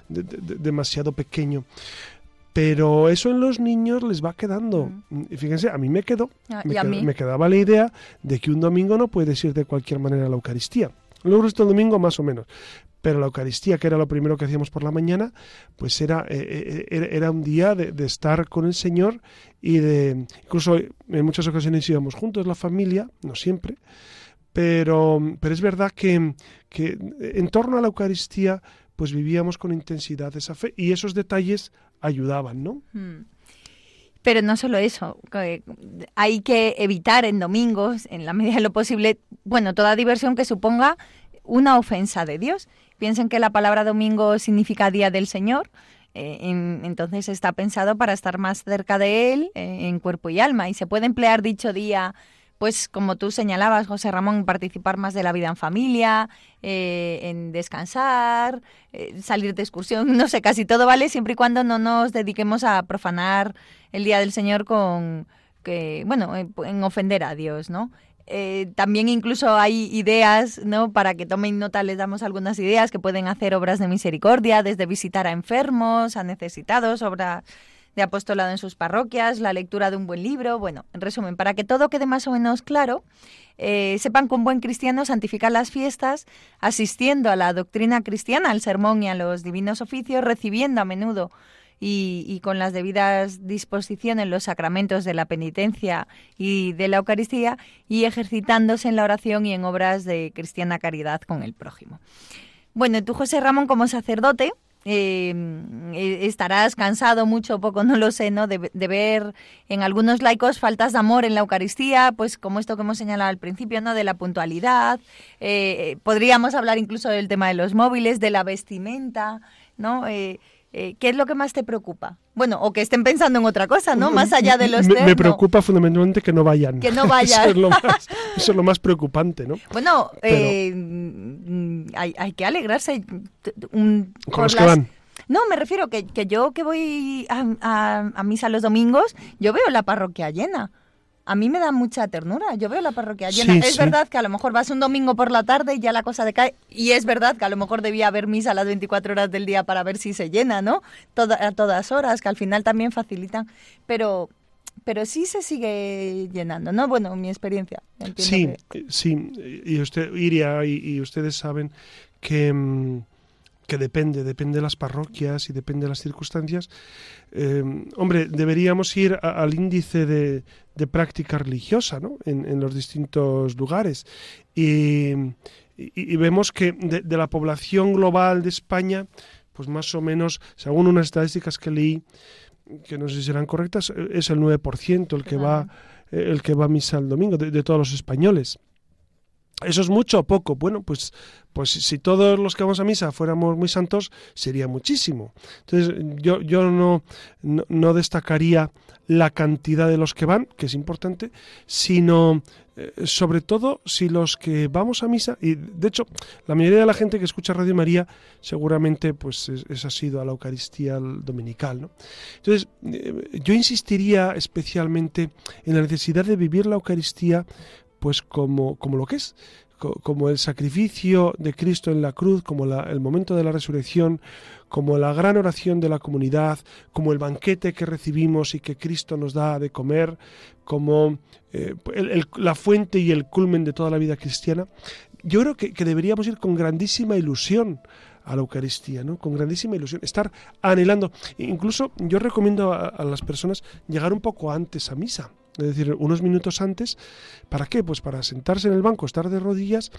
de- de- de- demasiado pequeño. Pero eso en los niños les va quedando. Y fíjense, a mí me quedó Ah, me, mí. me quedaba la idea de que un domingo no puedes ir de cualquier manera a la Eucaristía. Luego el domingo más o menos. Pero la Eucaristía, que era lo primero que hacíamos por la mañana, pues era, eh, eh, era, era un día de, de estar con el Señor y de... Incluso en muchas ocasiones íbamos juntos, la familia, no siempre, pero, pero es verdad que, que en torno a la Eucaristía pues vivíamos con intensidad esa fe y esos detalles ayudaban, ¿no? Mm. Pero no solo eso, que hay que evitar en domingos, en la medida de lo posible, bueno, toda diversión que suponga una ofensa de Dios. Piensen que la palabra domingo significa día del Señor, eh, en- entonces está pensado para estar más cerca de Él eh, en cuerpo y alma. Y se puede emplear dicho día, pues como tú señalabas, José Ramón, participar más de la vida en familia, eh, en descansar, eh, salir de excursión, no sé, casi todo vale siempre y cuando no nos dediquemos a profanar el día del Señor con que, bueno, en, en ofender a Dios, ¿no? Eh, también incluso hay ideas, ¿no? Para que tomen nota, les damos algunas ideas que pueden hacer obras de misericordia, desde visitar a enfermos, a necesitados, obra de apostolado en sus parroquias, la lectura de un buen libro. Bueno, en resumen, para que todo quede más o menos claro, eh, sepan con buen cristiano santificar las fiestas, asistiendo a la doctrina cristiana, al sermón y a los divinos oficios, recibiendo a menudo y, y con las debidas disposiciones los sacramentos de la penitencia y de la Eucaristía y ejercitándose en la oración y en obras de cristiana caridad con el prójimo. Bueno, tú, José Ramón, como sacerdote, eh, eh, estarás cansado mucho o poco, no lo sé, ¿no? De, de ver en algunos laicos faltas de amor en la Eucaristía, pues como esto que hemos señalado al principio, ¿no? De la puntualidad. eh, podríamos hablar incluso del tema de los móviles, de la vestimenta, ¿no? Eh, eh, ¿Qué es lo que más te preocupa? Bueno, o que estén pensando en otra cosa, ¿no? Más allá de los me, me preocupa fundamentalmente que no vayan. Que no vayan. eso, es lo más, eso es lo más preocupante, ¿no? Bueno, Pero- eh, mm, hay, hay que alegrarse un- Con por los que van. No, me refiero que, que yo que voy a, a- a misa los domingos, yo veo la parroquia llena. A mí me da mucha ternura, yo veo la parroquia llena. Sí, es sí. verdad que a lo mejor vas un domingo por la tarde y ya la cosa decae. Y es verdad que a lo mejor debía haber misa a las 24 horas del día para ver si se llena, ¿no? Toda- a todas horas, que al final también facilitan. Pero, pero sí se sigue llenando, ¿no? Bueno, mi experiencia. Sí, que- eh, sí, y usted, Iria, y, y ustedes saben que, mm, que depende, depende de las parroquias y depende de las circunstancias. Eh, hombre, deberíamos ir a- al índice de, de práctica religiosa, ¿no? En, en los distintos lugares. Y, y- y vemos que de, de la población global de España, pues más o menos, según unas estadísticas que leí, que no sé si serán correctas, es el 9% el que va eh, el que va a misa el domingo, de, de todos los españoles. ¿Eso es mucho o poco? Bueno, pues, pues si todos los que vamos a misa fuéramos muy santos, sería muchísimo. Entonces, yo, yo no, no, destacaría la cantidad de los que van, que es importante, sino eh, sobre todo si los que vamos a misa, y de hecho, la mayoría de la gente que escucha Radio María seguramente pues es, es asido a la Eucaristía dominical. ¿no? Entonces, eh, yo insistiría especialmente en la necesidad de vivir la Eucaristía pues como, como lo que es, co- como el sacrificio de Cristo en la cruz, como el momento de la resurrección, como la gran oración de la comunidad, como el banquete que recibimos y que Cristo nos da de comer, como eh, el- la fuente y el culmen de toda la vida cristiana. Yo creo que, deberíamos ir con grandísima ilusión a la Eucaristía, ¿no? Con grandísima ilusión, estar anhelando. Incluso yo recomiendo a las personas llegar un poco antes a misa, es decir, unos minutos antes. ¿Para qué? Pues para sentarse en el banco, estar de rodillas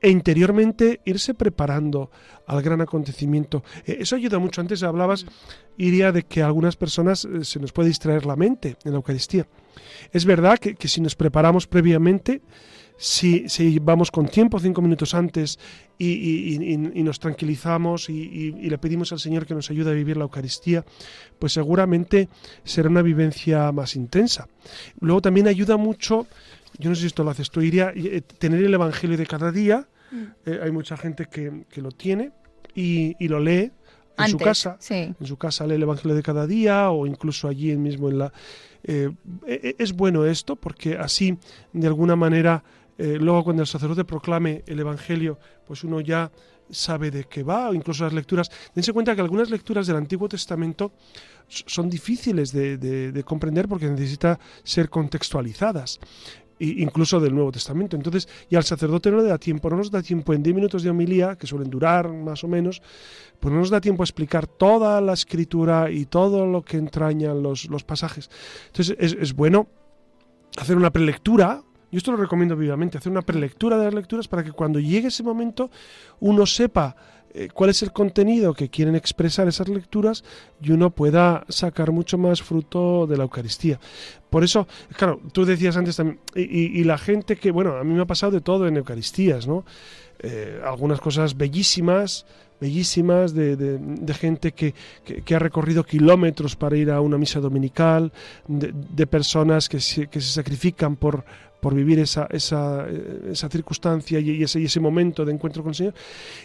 e interiormente irse preparando al gran acontecimiento. Eh, eso ayuda mucho. Antes hablabas, Iría, de que a algunas personas eh, se nos puede distraer la mente en la Eucaristía. Es verdad que, si nos preparamos previamente, si, si, vamos con tiempo, cinco minutos antes, y, nos tranquilizamos y, le pedimos al Señor que nos ayude a vivir la Eucaristía, pues seguramente será una vivencia más intensa. Luego también ayuda mucho, yo no sé si esto lo haces tú, Iría, eh, tener el Evangelio de cada día. Mm. Eh, hay mucha gente que, lo tiene y, lo lee en su casa. En su casa lee el Evangelio de cada día o incluso allí mismo en la... Eh, es bueno esto porque así, de alguna manera, eh, luego cuando el sacerdote proclame el Evangelio, pues uno ya sabe de qué va, o incluso las lecturas. Dense cuenta que algunas lecturas del Antiguo Testamento son difíciles de, comprender porque necesitan ser contextualizadas incluso del Nuevo Testamento. Entonces, y al sacerdote no le da tiempo, no nos da tiempo en 10 minutos de homilía, que suelen durar más o menos, pues no nos da tiempo a explicar toda la escritura y todo lo que entrañan los, pasajes. Entonces, es, es bueno hacer una prelectura, yo esto lo recomiendo vivamente, hacer una prelectura de las lecturas para que cuando llegue ese momento uno sepa eh, cuál es el contenido que quieren expresar esas lecturas y uno pueda sacar mucho más fruto de la Eucaristía. Por eso, claro, tú decías antes también, y, la gente que, bueno, a mí me ha pasado de todo en Eucaristías, ¿no? Eh, algunas cosas bellísimas, bellísimas de, gente que, ha recorrido kilómetros para ir a una misa dominical, de, personas que que se sacrifican por, por vivir esa, esa, esa circunstancia y ese, ese momento de encuentro con el Señor.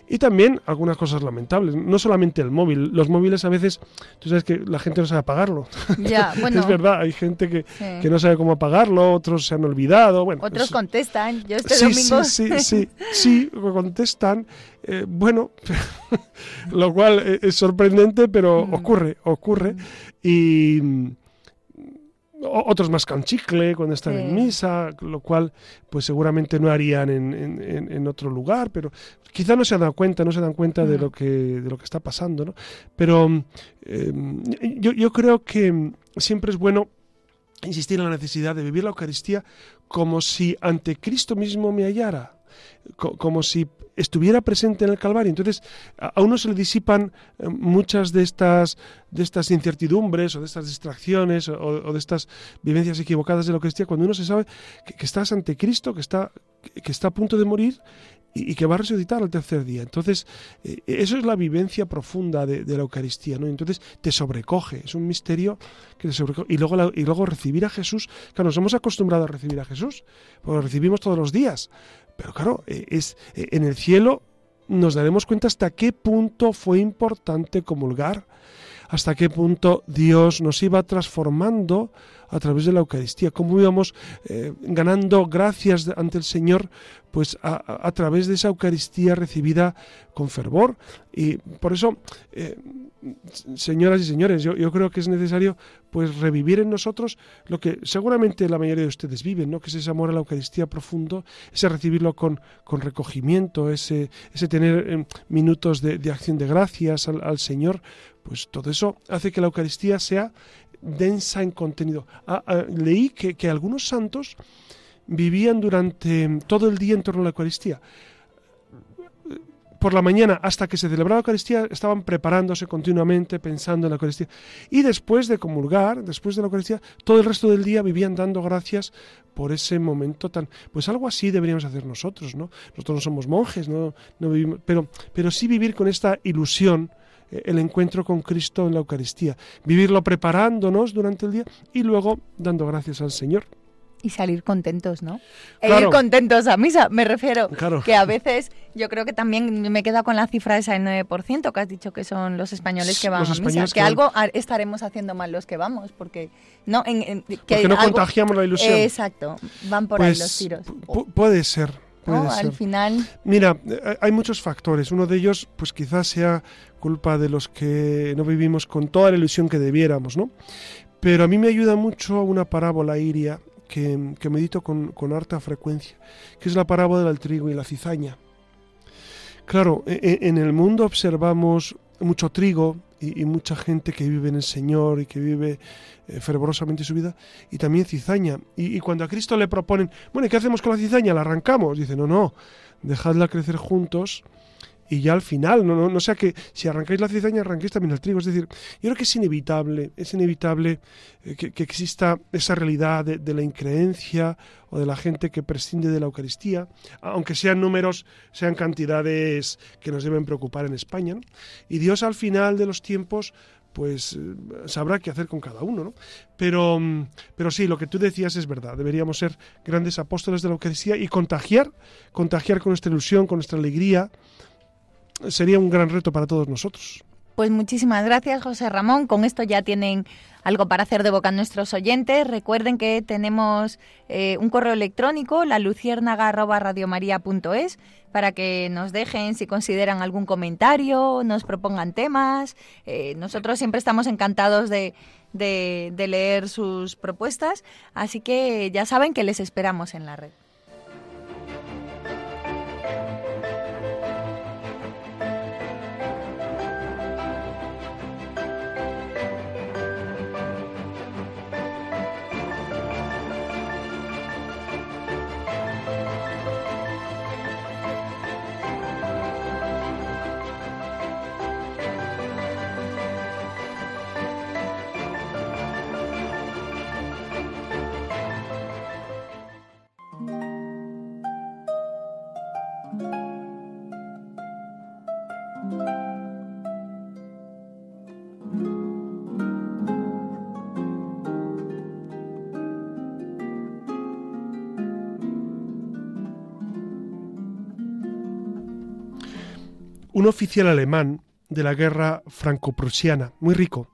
Y también algunas cosas lamentables, no solamente el móvil, los móviles a veces, tú sabes que la gente no sabe apagarlo. Ya, bueno. es verdad, hay gente que, que, no sabe cómo apagarlo, otros se han olvidado. Bueno, otros contestan, yo este domingo... Sí, sí, sí, sí, contestan. Eh, bueno, lo cual es sorprendente, pero mm. ocurre, ocurre. Y otros más chicle cuando están en misa, lo cual pues seguramente no harían en, otro lugar, pero quizá no se dan cuenta, no se dan cuenta de, lo que, de lo que está pasando. ¿no? Pero em, yo, yo creo que siempre es bueno insistir en la necesidad de vivir la Eucaristía como si ante Cristo mismo me hallara como si estuviera presente en el Calvario. Entonces, a uno se le disipan eh, muchas de estas, de estas incertidumbres o de estas distracciones o, de estas vivencias equivocadas de la Eucaristía cuando uno se sabe que, que estás ante Cristo, que está, que está a punto de morir y, que va a resucitar al tercer día. Entonces, eh, eso es la vivencia profunda de, la Eucaristía, ¿no? Entonces te sobrecoge, es un misterio que te sobrecoge. Y luego, y luego recibir a Jesús, que nos hemos acostumbrado a recibir a Jesús, porque lo recibimos todos los días. Pero claro, eh, es, eh, en el cielo nos daremos cuenta hasta qué punto fue importante comulgar, hasta qué punto Dios nos iba transformando a través de la Eucaristía, cómo íbamos eh, ganando gracias ante el Señor pues a, través de esa Eucaristía recibida con fervor. Y por eso, eh, señoras y señores, yo, creo que es necesario pues revivir en nosotros lo que seguramente la mayoría de ustedes viven, ¿no? que es ese amor a la Eucaristía profundo, ese recibirlo con, con recogimiento, ese, ese tener eh, minutos de, acción de gracias al Señor, pues todo eso hace que la Eucaristía sea densa en contenido. Ah, ah, leí que, algunos santos vivían durante todo el día en torno a la Eucaristía. Por la mañana, hasta que se celebraba la Eucaristía, estaban preparándose continuamente, pensando en la Eucaristía. Y después de comulgar, después de la Eucaristía, todo el resto del día vivían dando gracias por ese momento tan... Pues algo así deberíamos hacer nosotros, ¿no? Nosotros no somos monjes, no, no vivimos, pero, pero sí vivir con esta ilusión el encuentro con Cristo en la Eucaristía, vivirlo preparándonos durante el día y luego dando gracias al Señor. Y salir contentos, ¿no? E ir contentos a misa, me refiero. Claro. Que a veces yo creo que también me queda con la cifra esa del 9% que has dicho que son los españoles que van a misa. Que, algo estaremos haciendo mal los que vamos, porque no, en, que no contagiamos la ilusión. exacto, van por ahí pues los tiros. Puede ser, al final. Mira, eh, hay muchos factores. Uno de ellos, pues quizás sea culpa de los que no vivimos con toda la ilusión que debiéramos, ¿no? Pero a mí me ayuda mucho una parábola iria que, que medito con, con harta frecuencia, que es la parábola del trigo y la cizaña. Claro, e, e, en el mundo observamos mucho trigo y, mucha gente que vive en el Señor y que vive eh, fervorosamente su vida, y también cizaña. Y, y, cuando a Cristo le proponen, bueno, ¿qué hacemos con la cizaña? ¿La arrancamos? Dice, no, no, dejadla crecer juntos y ya al final, no, no, no sea que si arrancáis la cizaña, arranquéis también el trigo. Es decir, yo creo que es inevitable, es inevitable eh, que, exista esa realidad de, la increencia o de la gente que prescinde de la Eucaristía, aunque sean números, sean cantidades que nos deben preocupar en España. Y Dios al final de los tiempos pues eh, sabrá qué hacer con cada uno, ¿no? Pero, mm, pero sí, lo que tú decías es verdad. Deberíamos ser grandes apóstoles de la Eucaristía y contagiar, contagiar con nuestra ilusión, con nuestra alegría, sería un gran reto para todos nosotros. Pues muchísimas gracias, José Ramón. Con esto ya tienen algo para hacer de boca nuestros oyentes. Recuerden que tenemos eh, un correo electrónico, la luciérnaga@radiomaria.es, para que nos dejen si consideran algún comentario, nos propongan temas. Eh, nosotros siempre estamos encantados de, de leer sus propuestas, así que ya saben que les esperamos en la red. Un oficial alemán de la guerra franco-prusiana, muy rico,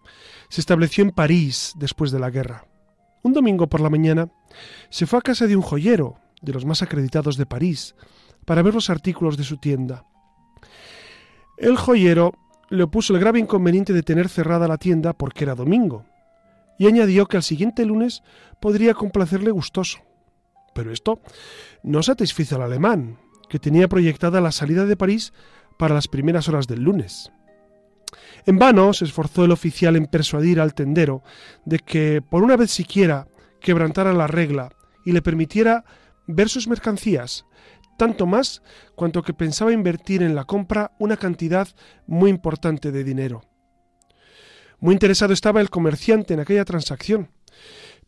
se estableció en París después de la guerra. Un domingo por la mañana se fue a casa de un joyero, de los más acreditados de París, para ver los artículos de su tienda. El joyero le opuso el grave inconveniente de tener cerrada la tienda porque era domingo, y añadió que al siguiente lunes podría complacerle gustoso. Pero esto no satisfizo al alemán, que tenía proyectada la salida de París para las primeras horas del lunes. En vano se esforzó el oficial en persuadir al tendero de que por una vez siquiera quebrantara la regla y le permitiera ver sus mercancías, tanto más cuanto que pensaba invertir en la compra una cantidad muy importante de dinero. Muy interesado estaba el comerciante en aquella transacción,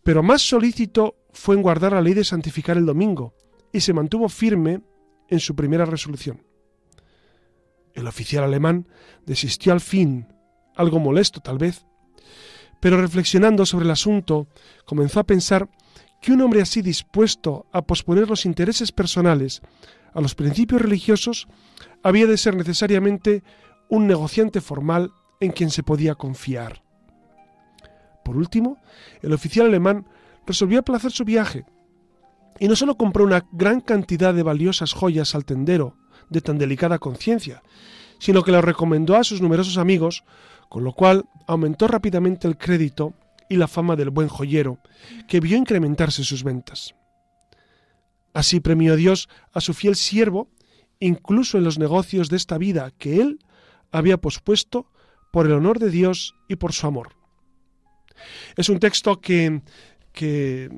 pero más solícito fue en guardar la ley de santificar el domingo, y se mantuvo firme en su primera resolución. El oficial alemán desistió al fin, algo molesto tal vez, pero reflexionando sobre el asunto, comenzó a pensar que un hombre así dispuesto a posponer los intereses personales a los principios religiosos había de ser necesariamente un negociante formal en quien se podía confiar. Por último, el oficial alemán resolvió aplazar su viaje y no solo compró una gran cantidad de valiosas joyas al tendero de tan delicada conciencia, sino que lo recomendó a sus numerosos amigos, con lo cual aumentó rápidamente el crédito y la fama del buen joyero, que vio incrementarse sus ventas. Así premió Dios a su fiel siervo, incluso en los negocios de esta vida que él había pospuesto por el honor de Dios y por su amor. Es un texto que, que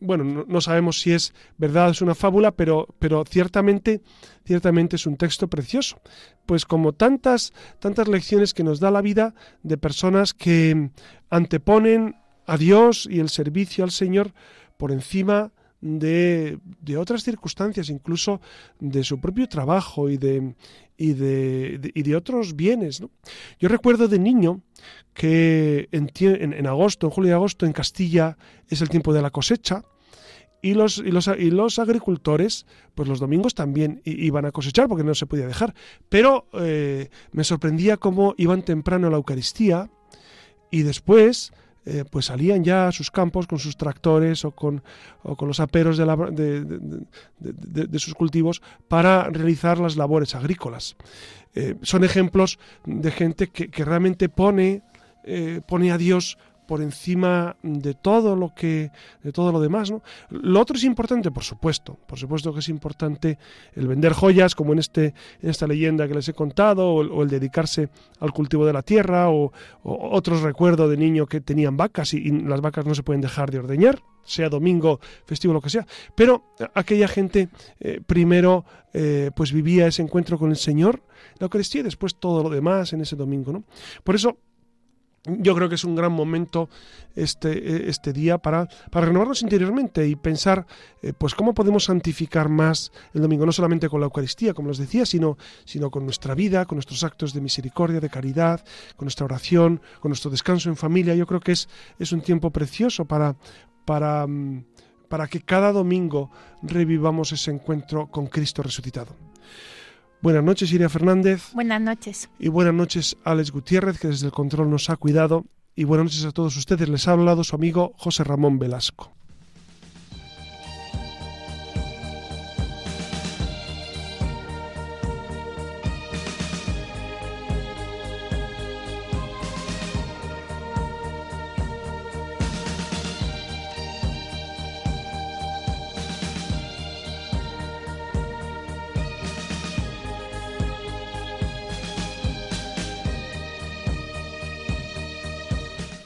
bueno, no, sabemos si es verdad, es una fábula, pero, pero ciertamente, ciertamente es un texto precioso. Pues como tantas, tantas lecciones que nos da la vida de personas que anteponen a Dios y el servicio al Señor por encima de, de, otras circunstancias, incluso de su propio trabajo y de, y de, y de otros bienes. Yo recuerdo de niño que en, en, agosto, en julio y agosto, en Castilla es el tiempo de la cosecha. Y los, y los, y los agricultores, pues los domingos también iban a cosechar porque no se podía dejar. Pero eh, me sorprendía cómo iban temprano a la Eucaristía y después eh, pues salían ya a sus campos con sus tractores o con, o con los aperos de, de, sus cultivos para realizar las labores agrícolas. Eh, son ejemplos de gente que, realmente pone, eh, pone a Dios por encima de todo lo que de todo lo demás ¿no? lo otro es importante por supuesto por supuesto que es importante el vender joyas como en este en esta leyenda que les he contado o, el dedicarse al cultivo de la tierra o, otros recuerdos de niño que tenían vacas y, las vacas no se pueden dejar de ordeñar sea domingo festivo lo que sea. Pero aquella gente eh, primero eh, pues vivía ese encuentro con el Señor la Eucaristía y después todo lo demás en ese domingo no por eso yo creo que es un gran momento este, este día para, para renovarnos interiormente y pensar eh, pues cómo podemos santificar más el domingo, no solamente con la Eucaristía, como les decía, sino, sino con nuestra vida, con nuestros actos de misericordia, de caridad, con nuestra oración, con nuestro descanso en familia. Yo creo que es, es un tiempo precioso para, para, mm, para que cada domingo revivamos ese encuentro con Cristo resucitado. Buenas noches, Iria Fernández. Buenas noches. Y buenas noches, Alex Gutiérrez, que desde el control nos ha cuidado. Y buenas noches a todos ustedes. Les ha hablado su amigo José Ramón Velasco.